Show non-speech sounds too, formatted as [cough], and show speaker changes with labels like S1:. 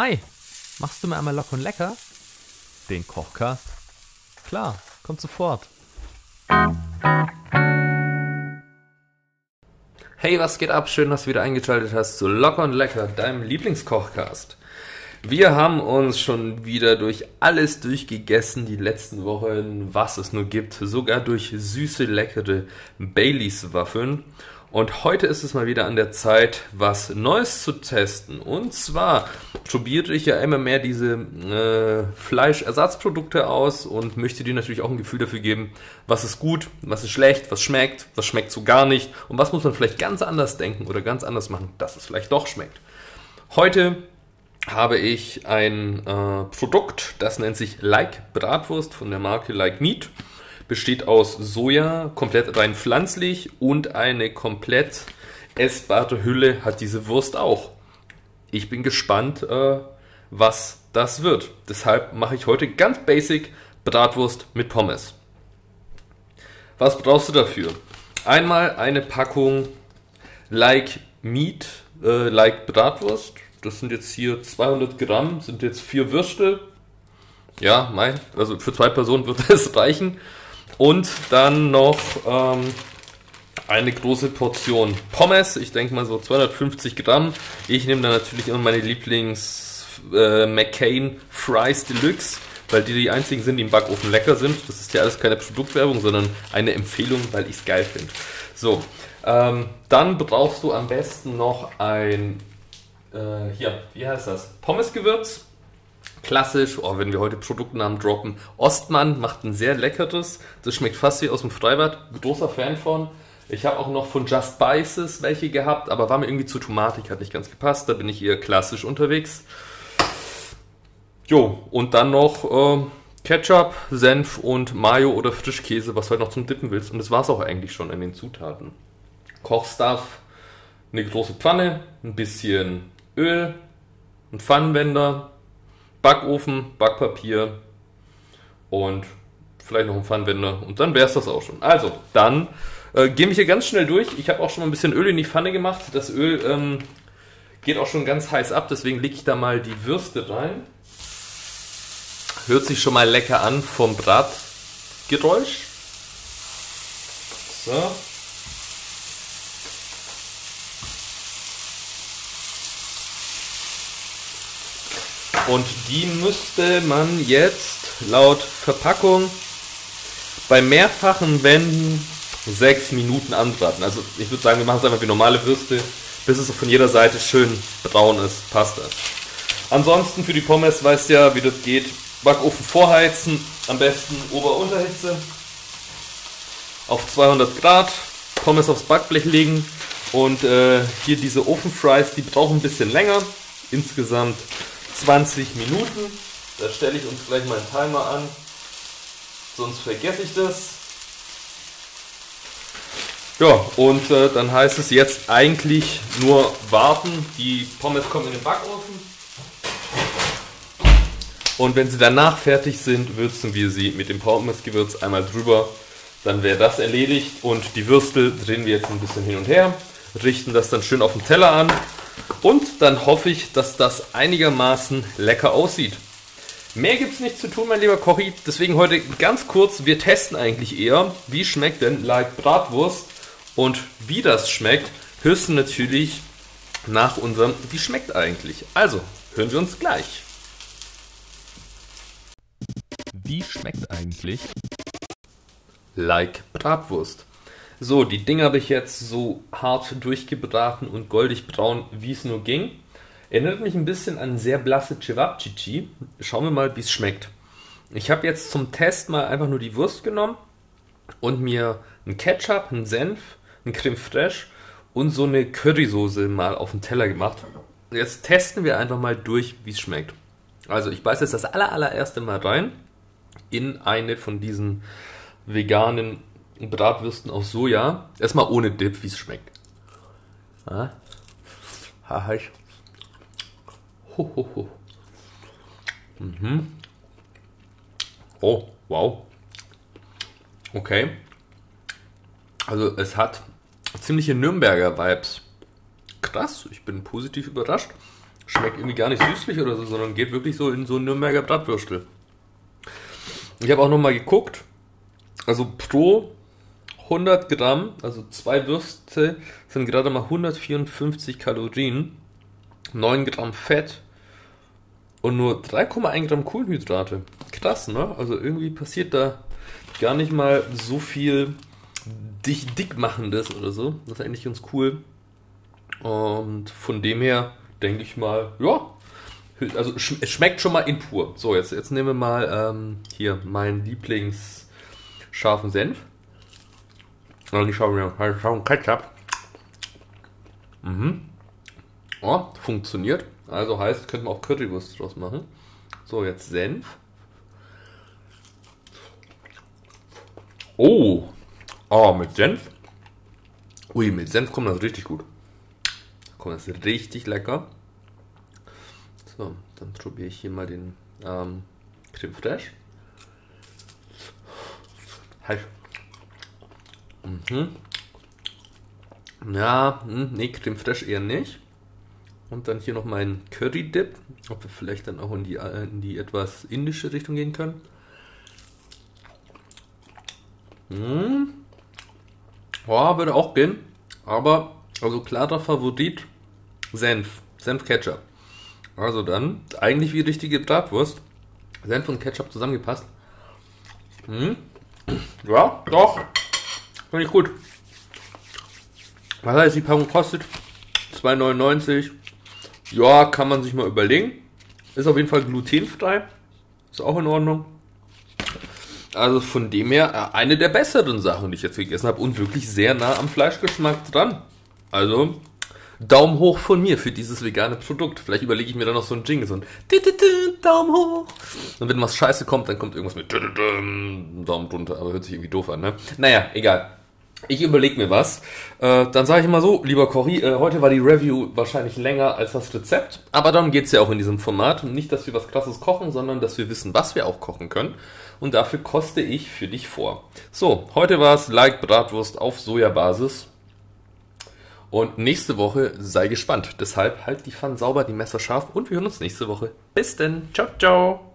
S1: Hi, machst du mir einmal locker und lecker? Den Kochcast? Klar, kommt sofort. Hey, was geht ab? Schön, dass du wieder eingeschaltet hast zu Locker und Lecker, deinem Lieblingskochcast. Wir haben uns schon wieder durch alles durchgegessen die letzten Wochen, was es nur gibt, sogar durch süße, leckere Baileys Waffeln. Und heute ist es mal wieder an der Zeit, was Neues zu testen. Und zwar probiere ich ja immer mehr diese äh, Fleischersatzprodukte aus und möchte dir natürlich auch ein Gefühl dafür geben, was ist gut, was ist schlecht, was schmeckt, was schmeckt so gar nicht und was muss man vielleicht ganz anders denken oder ganz anders machen, dass es vielleicht doch schmeckt. Heute habe ich ein äh, Produkt, das nennt sich Like Bratwurst von der Marke Like Meat besteht aus Soja, komplett rein pflanzlich und eine komplett essbare Hülle hat diese Wurst auch. Ich bin gespannt, äh, was das wird. Deshalb mache ich heute ganz basic Bratwurst mit Pommes. Was brauchst du dafür? Einmal eine Packung Like Meat, äh, Like Bratwurst. Das sind jetzt hier 200 Gramm, sind jetzt vier Würste. Ja, mein, also für zwei Personen wird [laughs] das reichen. Und dann noch ähm, eine große Portion Pommes. Ich denke mal so 250 Gramm. Ich nehme dann natürlich immer meine Lieblings äh, McCain Fries Deluxe, weil die die einzigen sind, die im Backofen lecker sind. Das ist ja alles keine Produktwerbung, sondern eine Empfehlung, weil ich es geil finde. So, ähm, dann brauchst du am besten noch ein, äh, hier, wie heißt das? Pommesgewürz klassisch, oh, wenn wir heute Produktnamen droppen, Ostmann macht ein sehr leckeres. Das schmeckt fast wie aus dem Freibad. Großer Fan von. Ich habe auch noch von Just Spices welche gehabt, aber war mir irgendwie zu tomatig, hat nicht ganz gepasst. Da bin ich eher klassisch unterwegs. Jo, und dann noch äh, Ketchup, Senf und Mayo oder Frischkäse, was du halt noch zum Dippen willst. Und das war es auch eigentlich schon in den Zutaten. Kochstuff, eine große Pfanne, ein bisschen Öl, ein Pfannenwender, Backofen, Backpapier und vielleicht noch ein Pfannenwender und dann wäre es das auch schon. Also, dann äh, gehen wir hier ganz schnell durch. Ich habe auch schon mal ein bisschen Öl in die Pfanne gemacht. Das Öl ähm, geht auch schon ganz heiß ab, deswegen lege ich da mal die Würste rein. Hört sich schon mal lecker an vom Bratgeräusch. So. Und die müsste man jetzt laut Verpackung bei mehrfachen Wenden sechs Minuten anbraten. Also ich würde sagen, wir machen es einfach wie normale Würste, bis es von jeder Seite schön braun ist. Passt das. Ansonsten für die Pommes weißt ja, wie das geht. Backofen vorheizen, am besten Ober-Unterhitze auf 200 Grad, Pommes aufs Backblech legen und äh, hier diese Ofenfries, die brauchen ein bisschen länger. Insgesamt 20 Minuten. Da stelle ich uns gleich mal einen Timer an, sonst vergesse ich das. Ja, und äh, dann heißt es jetzt eigentlich nur warten. Die Pommes kommen in den Backofen. Und wenn sie danach fertig sind, würzen wir sie mit dem Pommesgewürz einmal drüber. Dann wäre das erledigt und die Würstel drehen wir jetzt ein bisschen hin und her, richten das dann schön auf den Teller an und dann hoffe ich, dass das einigermaßen lecker aussieht. Mehr gibt es nicht zu tun, mein lieber Kochi. Deswegen heute ganz kurz, wir testen eigentlich eher, wie schmeckt denn Like Bratwurst und wie das schmeckt, hörst du natürlich nach unserem Wie schmeckt eigentlich. Also, hören wir uns gleich. Wie schmeckt eigentlich Like Bratwurst? So, die Dinger habe ich jetzt so hart durchgebraten und goldig braun, wie es nur ging. Erinnert mich ein bisschen an sehr blasse Cevapcici. Schauen wir mal, wie es schmeckt. Ich habe jetzt zum Test mal einfach nur die Wurst genommen und mir einen Ketchup, einen Senf, einen Creme Fraiche und so eine Currysoße mal auf den Teller gemacht. Jetzt testen wir einfach mal durch, wie es schmeckt. Also ich beiße jetzt das aller, allererste Mal rein in eine von diesen veganen Bratwürsten aus Soja. Erstmal ohne Dip, wie es schmeckt. Ah. Ha, ich. Ho, ho, ho. Mhm. Oh, wow. Okay. Also es hat ziemliche Nürnberger Vibes. Krass, ich bin positiv überrascht. Schmeckt irgendwie gar nicht süßlich oder so, sondern geht wirklich so in so ein Nürnberger Bratwürstel. Ich habe auch nochmal geguckt. Also pro 100 Gramm, also zwei Würste, sind gerade mal 154 Kalorien, 9 Gramm Fett und nur 3,1 Gramm Kohlenhydrate. Krass, ne? Also irgendwie passiert da gar nicht mal so viel dich dick machendes oder so. Das ist eigentlich ganz cool. Und von dem her denke ich mal, ja, also es schmeckt schon mal in pur. So, jetzt, jetzt nehmen wir mal ähm, hier meinen Lieblings scharfen Senf. Und ich schaue mir halt schauen Ketchup. Mhm. Oh, funktioniert. Also heißt, könnte man auch Currywurst draus machen. So, jetzt Senf. Oh. Oh, mit Senf. Ui, mit Senf kommt das richtig gut. Kommt das richtig lecker. So, dann probiere ich hier mal den ähm, Creme Fraiche. Halt. Mhm. Ja, hm, nee, Creme Fraiche eher nicht. Und dann hier noch mein Curry Dip. Ob wir vielleicht dann auch in die, äh, in die etwas indische Richtung gehen können. Hm. Ja, würde auch gehen. Aber, also klarer Favorit, Senf. Senf Ketchup. Also dann, eigentlich wie richtige Bratwurst. Senf und Ketchup zusammengepasst. Hm. Ja, doch. Finde ich gut. Was heißt, die Packung kostet 2,99. Ja, kann man sich mal überlegen. Ist auf jeden Fall glutenfrei. Ist auch in Ordnung. Also von dem her äh, eine der besseren Sachen, die ich jetzt gegessen habe und wirklich sehr nah am Fleischgeschmack dran. Also Daumen hoch von mir für dieses vegane Produkt. Vielleicht überlege ich mir dann noch so ein Jingle, so ein Daumen hoch. Und wenn was scheiße kommt, dann kommt irgendwas mit Daumen runter, aber hört sich irgendwie doof an, ne? Naja, egal. Ich überlege mir was. Äh, dann sage ich mal so, lieber Cory, äh, heute war die Review wahrscheinlich länger als das Rezept, aber darum geht es ja auch in diesem Format. Nicht, dass wir was krasses kochen, sondern dass wir wissen, was wir auch kochen können. Und dafür koste ich für dich vor. So, heute war es Like Bratwurst auf Sojabasis. Und nächste Woche sei gespannt. Deshalb halt die Pfanne sauber, die Messer scharf und wir hören uns nächste Woche. Bis denn. Ciao, ciao.